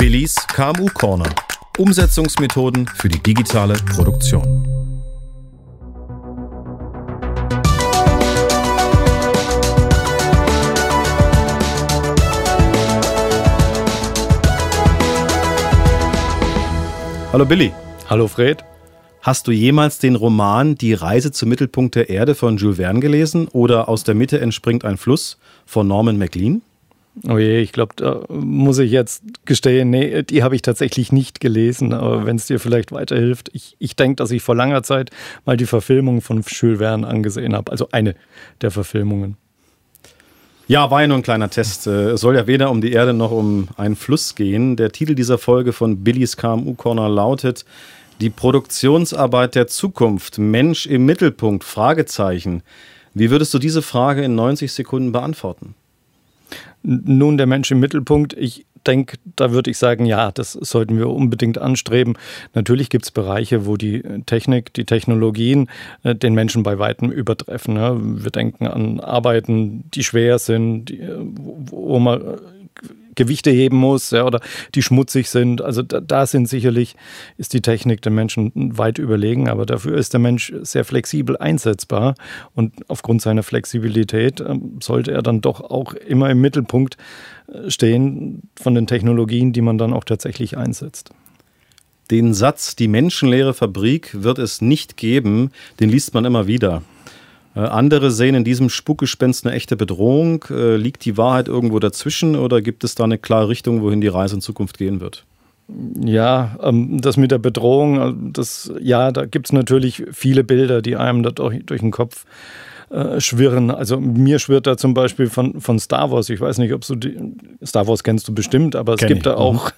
Willis KMU Corner. Umsetzungsmethoden für die digitale Produktion. Hallo Billy. Hallo Fred. Hast du jemals den Roman Die Reise zum Mittelpunkt der Erde von Jules Verne gelesen oder Aus der Mitte entspringt ein Fluss von Norman MacLean? Oh je, ich glaube, da muss ich jetzt gestehen, nee, die habe ich tatsächlich nicht gelesen, aber wenn es dir vielleicht weiterhilft. Ich, ich denke, dass ich vor langer Zeit mal die Verfilmung von Jules angesehen habe, also eine der Verfilmungen. Ja, war ja nur ein kleiner Test. Äh, es soll ja weder um die Erde noch um einen Fluss gehen. Der Titel dieser Folge von Billys KMU Corner lautet Die Produktionsarbeit der Zukunft. Mensch im Mittelpunkt? Fragezeichen. Wie würdest du diese Frage in 90 Sekunden beantworten? Nun, der Mensch im Mittelpunkt. Ich denke, da würde ich sagen, ja, das sollten wir unbedingt anstreben. Natürlich gibt es Bereiche, wo die Technik, die Technologien äh, den Menschen bei weitem übertreffen. Ne? Wir denken an Arbeiten, die schwer sind, die, äh, wo man äh, Gewichte heben muss ja, oder die schmutzig sind. Also da, da, sind sicherlich, ist die Technik den Menschen weit überlegen, aber dafür ist der Mensch sehr flexibel einsetzbar und aufgrund seiner Flexibilität äh, sollte er dann doch auch immer im Mittelpunkt äh, stehen von den Technologien, die man dann auch tatsächlich einsetzt. Den Satz, die menschenleere Fabrik wird es nicht geben, den liest man immer wieder. Äh, andere sehen in diesem Spukgespenst eine echte Bedrohung. Äh, liegt die Wahrheit irgendwo dazwischen oder gibt es da eine klare Richtung, wohin die Reise in Zukunft gehen wird? Ja, ähm, das mit der Bedrohung, äh, das, ja, da gibt es natürlich viele Bilder, die einem da durch, den Kopf äh, schwirren. Also mir schwirrt da zum Beispiel von, von Star Wars. Ich weiß nicht, ob du die, Star Wars kennst du bestimmt, aber es Kenn gibt ich. da auch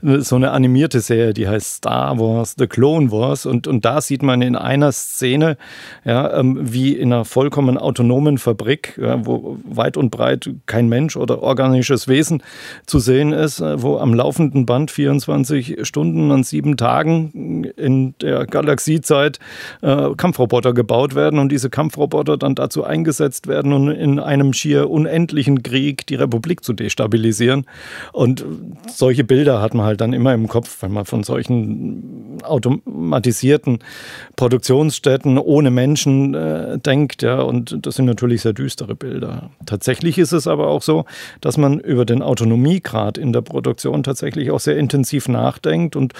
mhm. so eine animierte Serie, die heißt Star Wars, The Clone Wars. Und, und da sieht man in einer Szene, ja, ähm, wie in einer vollkommen autonomen Fabrik, ja, wo weit und breit kein Mensch oder organisches Wesen zu sehen ist, äh, wo am laufenden Band 24 Stunden an sieben Tagen in der Galaxiezeit äh, Kampfroboter gebaut werden und diese Kampfroboter dann dann dazu eingesetzt werden, um in einem schier unendlichen Krieg die Republik zu destabilisieren. Und solche Bilder hat man halt dann immer im Kopf, wenn man von solchen automatisierten Produktionsstätten ohne Menschen äh, denkt. Ja, und das sind natürlich sehr düstere Bilder. Tatsächlich ist es aber auch so, dass man über den Autonomiegrad in der Produktion tatsächlich auch sehr intensiv nachdenkt und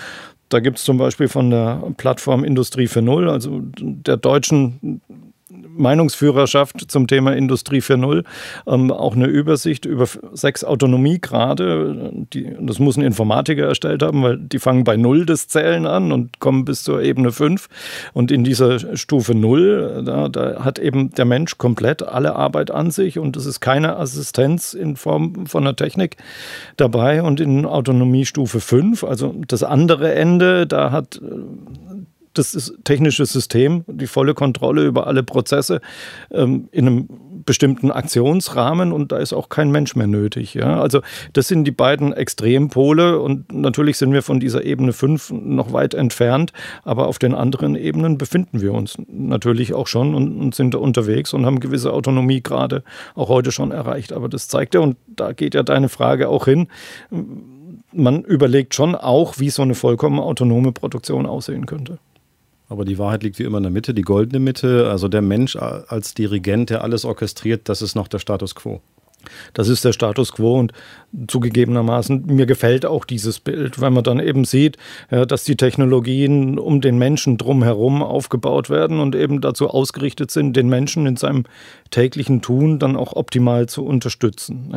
da gibt es zum Beispiel von der Plattform Industrie für Null, also der deutschen Meinungsführerschaft zum Thema Industrie 4.0 ähm, auch eine Übersicht über sechs Autonomiegrade. Die, das muss ein Informatiker erstellt haben, weil die fangen bei Null das Zählen an und kommen bis zur Ebene 5. Und in dieser Stufe 0, da, da hat eben der Mensch komplett alle Arbeit an sich und es ist keine Assistenz in Form von einer Technik dabei. Und in Autonomiestufe 5, also das andere Ende, da hat das technische System, die volle Kontrolle über alle Prozesse ähm, in einem bestimmten Aktionsrahmen und da ist auch kein Mensch mehr nötig. Ja? Also das sind die beiden Extrempole und natürlich sind wir von dieser Ebene 5 noch weit entfernt, aber auf den anderen Ebenen befinden wir uns natürlich auch schon und, und sind unterwegs und haben gewisse Autonomie gerade auch heute schon erreicht. Aber das zeigt ja, und da geht ja deine Frage auch hin, man überlegt schon auch, wie so eine vollkommen autonome Produktion aussehen könnte. Aber die Wahrheit liegt wie immer in der Mitte, die goldene Mitte. Also der Mensch als Dirigent, der alles orchestriert, das ist noch der Status quo. Das ist der Status quo und zugegebenermaßen, mir gefällt auch dieses Bild, weil man dann eben sieht, dass die Technologien um den Menschen drumherum aufgebaut werden und eben dazu ausgerichtet sind, den Menschen in seinem täglichen Tun dann auch optimal zu unterstützen.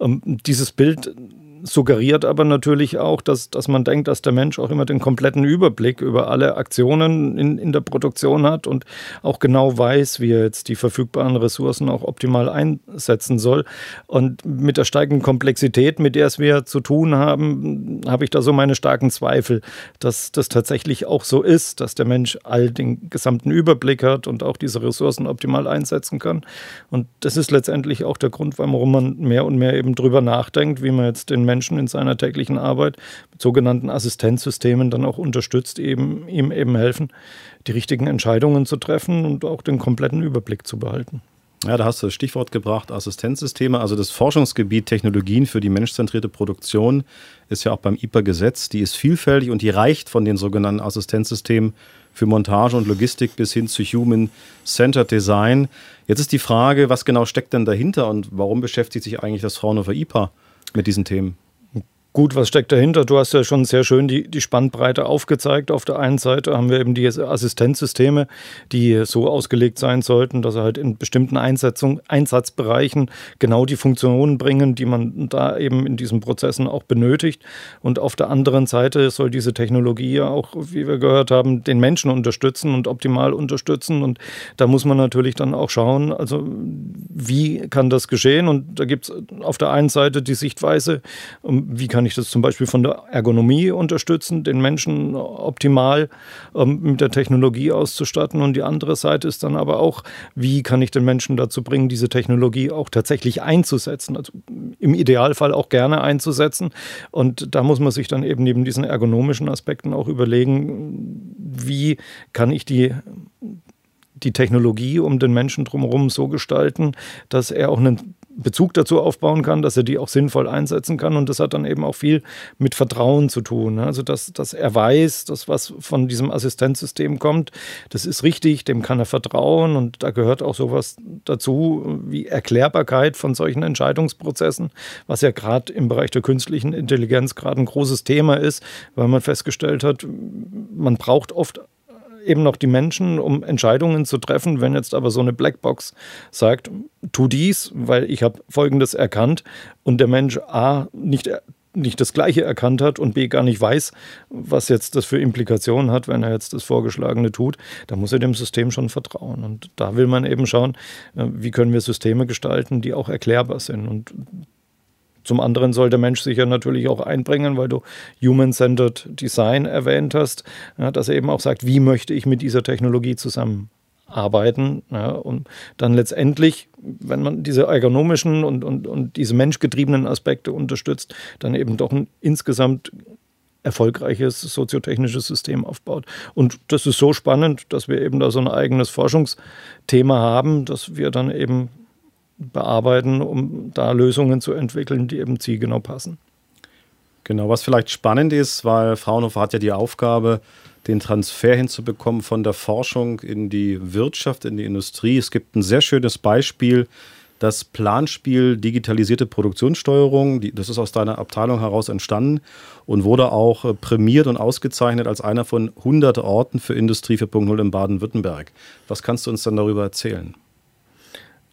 Ähm, dieses Bild suggeriert aber natürlich auch, dass, dass man denkt, dass der Mensch auch immer den kompletten Überblick über alle Aktionen in, in der Produktion hat und auch genau weiß, wie er jetzt die verfügbaren Ressourcen auch optimal einsetzen soll. Und mit der steigenden Komplexität, mit der es wir zu tun haben, habe ich da so meine starken Zweifel, dass das tatsächlich auch so ist, dass der Mensch all den gesamten Überblick hat und auch diese Ressourcen optimal einsetzen kann. Und das ist letztendlich auch der Grund, warum man mehr und mehr eben drüber nachdenkt, wie man jetzt den Menschen in seiner täglichen Arbeit mit sogenannten Assistenzsystemen dann auch unterstützt, eben, ihm eben helfen, die richtigen Entscheidungen zu treffen und auch den kompletten Überblick zu behalten. Ja, da hast du das Stichwort gebracht, Assistenzsysteme. Also das Forschungsgebiet Technologien für die menschzentrierte Produktion ist ja auch beim IPA gesetzt. Die ist vielfältig und die reicht von den sogenannten Assistenzsystemen für Montage und Logistik bis hin zu Human-Centered Design. Jetzt ist die Frage, was genau steckt denn dahinter und warum beschäftigt sich eigentlich das Fraunhofer IPA mit diesen Themen? Gut, was steckt dahinter? Du hast ja schon sehr schön die, die Spannbreite aufgezeigt. Auf der einen Seite haben wir eben die Assistenzsysteme, die so ausgelegt sein sollten, dass sie halt in bestimmten Einsetzung, Einsatzbereichen genau die Funktionen bringen, die man da eben in diesen Prozessen auch benötigt. Und auf der anderen Seite soll diese Technologie auch, wie wir gehört haben, den Menschen unterstützen und optimal unterstützen. Und da muss man natürlich dann auch schauen, also wie kann das geschehen? Und da gibt es auf der einen Seite die Sichtweise, wie kann ich das zum Beispiel von der Ergonomie unterstützen, den Menschen optimal ähm, mit der Technologie auszustatten. Und die andere Seite ist dann aber auch, wie kann ich den Menschen dazu bringen, diese Technologie auch tatsächlich einzusetzen, also im Idealfall auch gerne einzusetzen. Und da muss man sich dann eben neben diesen ergonomischen Aspekten auch überlegen, wie kann ich die die Technologie um den Menschen drumherum so gestalten, dass er auch einen Bezug dazu aufbauen kann, dass er die auch sinnvoll einsetzen kann. Und das hat dann eben auch viel mit Vertrauen zu tun. Ne? Also, dass, dass er weiß, dass was von diesem Assistenzsystem kommt, das ist richtig, dem kann er vertrauen. Und da gehört auch sowas dazu wie Erklärbarkeit von solchen Entscheidungsprozessen, was ja gerade im Bereich der künstlichen Intelligenz gerade ein großes Thema ist, weil man festgestellt hat, man braucht oft eben noch die Menschen, um Entscheidungen zu treffen. Wenn jetzt aber so eine Blackbox sagt, tu dies, weil ich habe Folgendes erkannt und der Mensch A nicht nicht das Gleiche erkannt hat und B gar nicht weiß, was jetzt das für Implikationen hat, wenn er jetzt das Vorgeschlagene tut, da muss er dem System schon vertrauen. Und da will man eben schauen, äh, wie können wir Systeme gestalten, die auch erklärbar sind. Und zum anderen soll der Mensch sich ja natürlich auch einbringen, weil du Human-Centered Design erwähnt hast, ja, dass er eben auch sagt, wie möchte ich mit dieser Technologie zusammenarbeiten. Ja, und dann letztendlich, wenn man diese ergonomischen und, und, und diese menschgetriebenen Aspekte unterstützt, dann eben doch ein insgesamt erfolgreiches soziotechnisches System aufbaut. Und das ist so spannend, dass wir eben da so ein eigenes Forschungsthema haben, dass wir dann eben bearbeiten, um da Lösungen zu entwickeln, die eben zielgenau passen. Genau, was vielleicht spannend ist, weil Fraunhofer hat ja die Aufgabe, den Transfer hinzubekommen von der Forschung in die Wirtschaft, in die Industrie. Es gibt ein sehr schönes Beispiel, das Planspiel Digitalisierte Produktionssteuerung. Das ist aus deiner Abteilung heraus entstanden und wurde auch äh, prämiert und ausgezeichnet als einer von 100 Orten für Industrie 4.0 in Baden-Württemberg. Was kannst du uns dann darüber erzählen?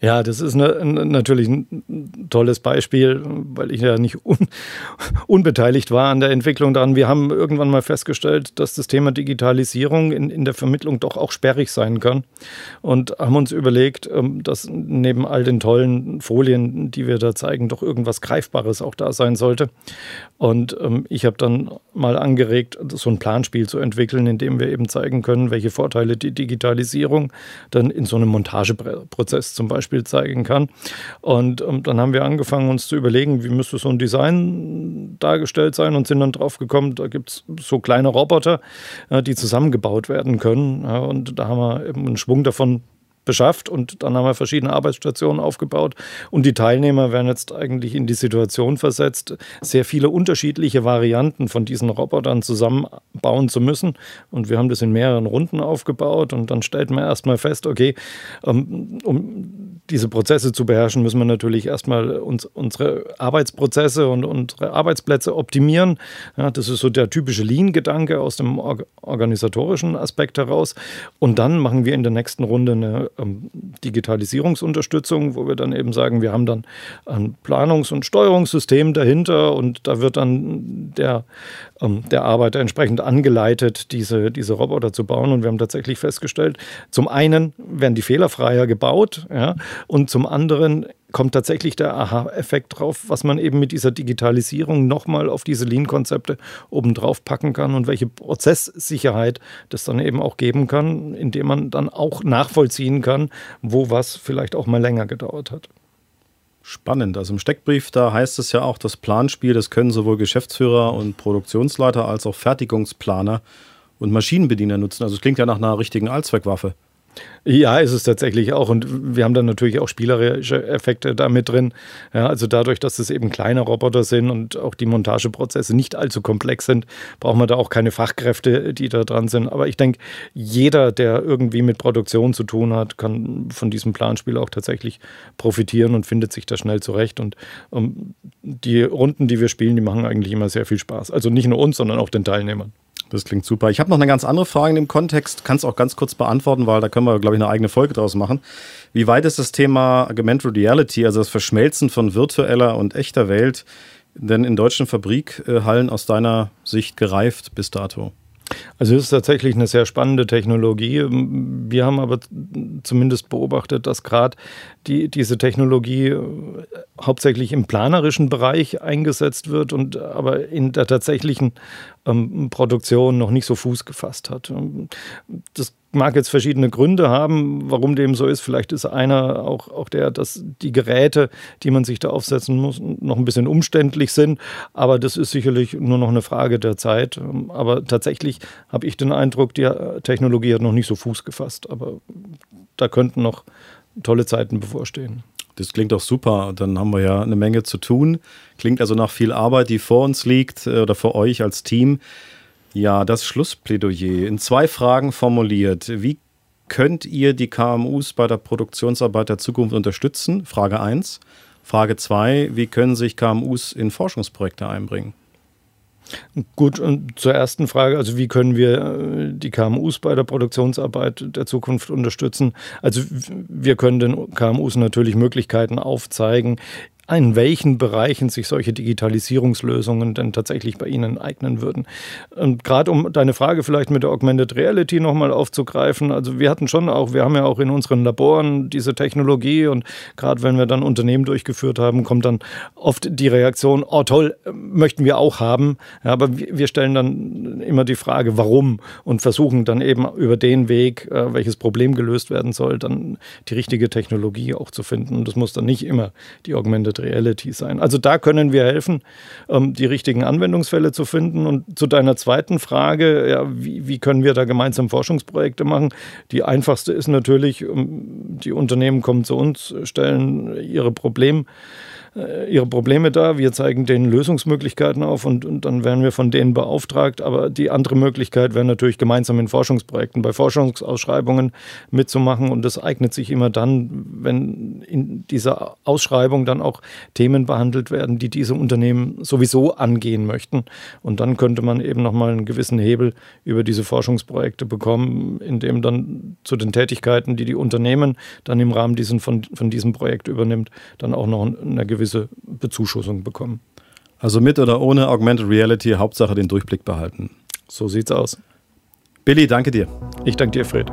Ja, das ist eine, natürlich ein tolles Beispiel, weil ich ja nicht un, unbeteiligt war an der Entwicklung daran. Wir haben irgendwann mal festgestellt, dass das Thema Digitalisierung in, in der Vermittlung doch auch sperrig sein kann und haben uns überlegt, ähm, dass neben all den tollen Folien, die wir da zeigen, doch irgendwas Greifbares auch da sein sollte. Und ähm, ich habe dann mal angeregt, so ein Planspiel zu entwickeln, in dem wir eben zeigen können, welche Vorteile die Digitalisierung dann in so einem Montageprozess zum Beispiel Beispiel zeigen kann. Und, und dann haben wir angefangen, uns zu überlegen, wie müsste so ein Design dargestellt sein und sind dann drauf gekommen, da gibt es so kleine Roboter, die zusammengebaut werden können. Und da haben wir eben einen Schwung davon beschafft und dann haben wir verschiedene Arbeitsstationen aufgebaut. Und die Teilnehmer werden jetzt eigentlich in die Situation versetzt, sehr viele unterschiedliche Varianten von diesen Robotern zusammenbauen zu müssen. Und wir haben das in mehreren Runden aufgebaut. Und dann stellt man erstmal fest, okay, ähm, um diese Prozesse zu beherrschen, müssen wir natürlich erstmal uns, unsere Arbeitsprozesse und unsere Arbeitsplätze optimieren. Ja, das ist so der typische Lean-Gedanke aus dem organisatorischen Aspekt heraus. Und dann machen wir in der nächsten Runde eine ähm, Digitalisierungsunterstützung, wo wir dann eben sagen, wir haben dann ein Planungs- und Steuerungssystem dahinter und da wird dann der, ähm, der Arbeiter entsprechend angeleitet, diese, diese Roboter zu bauen. Und wir haben tatsächlich festgestellt, zum einen werden die fehlerfreier gebaut ja, und zum anderen kommt tatsächlich der Aha-Effekt drauf, was man eben mit dieser Digitalisierung nochmal auf diese Lean-Konzepte obendrauf packen kann und welche Prozesssicherheit das dann eben auch geben kann, indem man dann auch nachvollziehen kann, wo was vielleicht auch mal länger gedauert hat. Spannend. Also im Steckbrief, da heißt es ja auch, das Planspiel, das können sowohl Geschäftsführer und Produktionsleiter als auch Fertigungsplaner und Maschinenbediener nutzen. Also es klingt ja nach einer richtigen Allzweckwaffe. Ja, ist es tatsächlich auch. Und wir haben dann natürlich auch spielerische Effekte da mit drin. Ja, also dadurch, dass es eben kleine Roboter sind und auch die Montageprozesse nicht allzu komplex sind, braucht man da auch keine Fachkräfte, die da dran sind. Aber ich denke, jeder, der irgendwie mit Produktion zu tun hat, kann von diesem Planspiel auch tatsächlich profitieren und findet sich da schnell zurecht. Und um, ähm, die Runden, die wir spielen, die machen eigentlich immer sehr viel Spaß. Also nicht nur uns, sondern auch den Teilnehmern. Das klingt super. Ich habe noch eine ganz andere Frage in dem Kontext, kann es auch ganz kurz beantworten, weil da können wir, glaube ich, eine eigene Folge draus machen. Wie weit ist das Thema Augmented Reality, also das Verschmelzen von virtueller und echter Welt, denn in deutschen Fabrikhallen aus deiner Sicht gereift bis dato? Also es ist tatsächlich eine sehr spannende Technologie. Wir haben aber zumindest beobachtet, dass gerade die, diese Technologie äh, hauptsächlich im planerischen Bereich eingesetzt wird und aber in der tatsächlichen ähm, Produktion noch nicht so Fuß gefasst hat. Das mag jetzt verschiedene Gründe haben, warum dem so ist. Vielleicht ist einer auch, auch der, dass die Geräte, die man sich da aufsetzen muss, noch ein bisschen umständlich sind. Aber das ist sicherlich nur noch eine Frage der Zeit. Aber tatsächlich habe ich den Eindruck, die Technologie hat noch nicht so Fuß gefasst. Aber da könnten noch tolle Zeiten bevorstehen. Das klingt doch super. Dann haben wir ja eine Menge zu tun. Klingt also nach viel Arbeit, die vor uns liegt äh, oder vor euch als Team. Ja, das Schlussplädoyer in zwei Fragen formuliert. Wie könnt ihr die KMUs bei der Produktionsarbeit der Zukunft unterstützen? Frage 1. Frage 2. Wie können sich KMUs in Forschungsprojekte einbringen? Gut, und zur ersten Frage, also wie können wir äh, die KMUs bei der Produktionsarbeit der Zukunft unterstützen? Also wir können den KMUs natürlich Möglichkeiten aufzeigen, in welchen Bereichen sich solche Digitalisierungslösungen denn tatsächlich bei Ihnen eignen würden. Und gerade um deine Frage vielleicht mit der Augmented Reality nochmal aufzugreifen, also wir hatten schon auch, wir haben ja auch in unseren Laboren diese Technologie und gerade wenn wir dann Unternehmen durchgeführt haben, kommt dann oft die Reaktion, oh toll, möchten wir auch haben. Ja, aber wir stellen dann immer die Frage, warum und versuchen dann eben über den Weg, äh, welches Problem gelöst werden soll, dann die richtige Technologie auch zu finden. Und das muss dann nicht immer die Augmented Augmented Reality sein. Also da können wir helfen, ähm, die richtigen Anwendungsfälle zu finden. Und zu deiner zweiten Frage, ja, wie, wie können wir da gemeinsam Forschungsprojekte machen? Die einfachste ist natürlich, ähm, die Unternehmen kommen zu uns, stellen ihre Probleme äh, ihre Probleme da. Wir zeigen denen Lösungsmöglichkeiten auf und, und, dann werden wir von denen beauftragt. Aber die andere Möglichkeit wäre natürlich gemeinsam in Forschungsprojekten, bei Forschungsausschreibungen mitzumachen. Und das eignet sich immer dann, wenn in dieser Ausschreibung dann auch Themen behandelt werden, die diese Unternehmen sowieso angehen möchten. Und dann könnte man eben nochmal einen gewissen Hebel über diese Forschungsprojekte bekommen, indem dann zu den Tätigkeiten, die die Unternehmen dann im Rahmen diesen, von, von diesem Projekt übernimmt, dann auch noch eine gewisse gewisse Bezuschussung bekommen. Also mit oder ohne Augmented Reality, Hauptsache den Durchblick behalten. So sieht's aus. Billy, danke dir. Ich danke dir, Fred.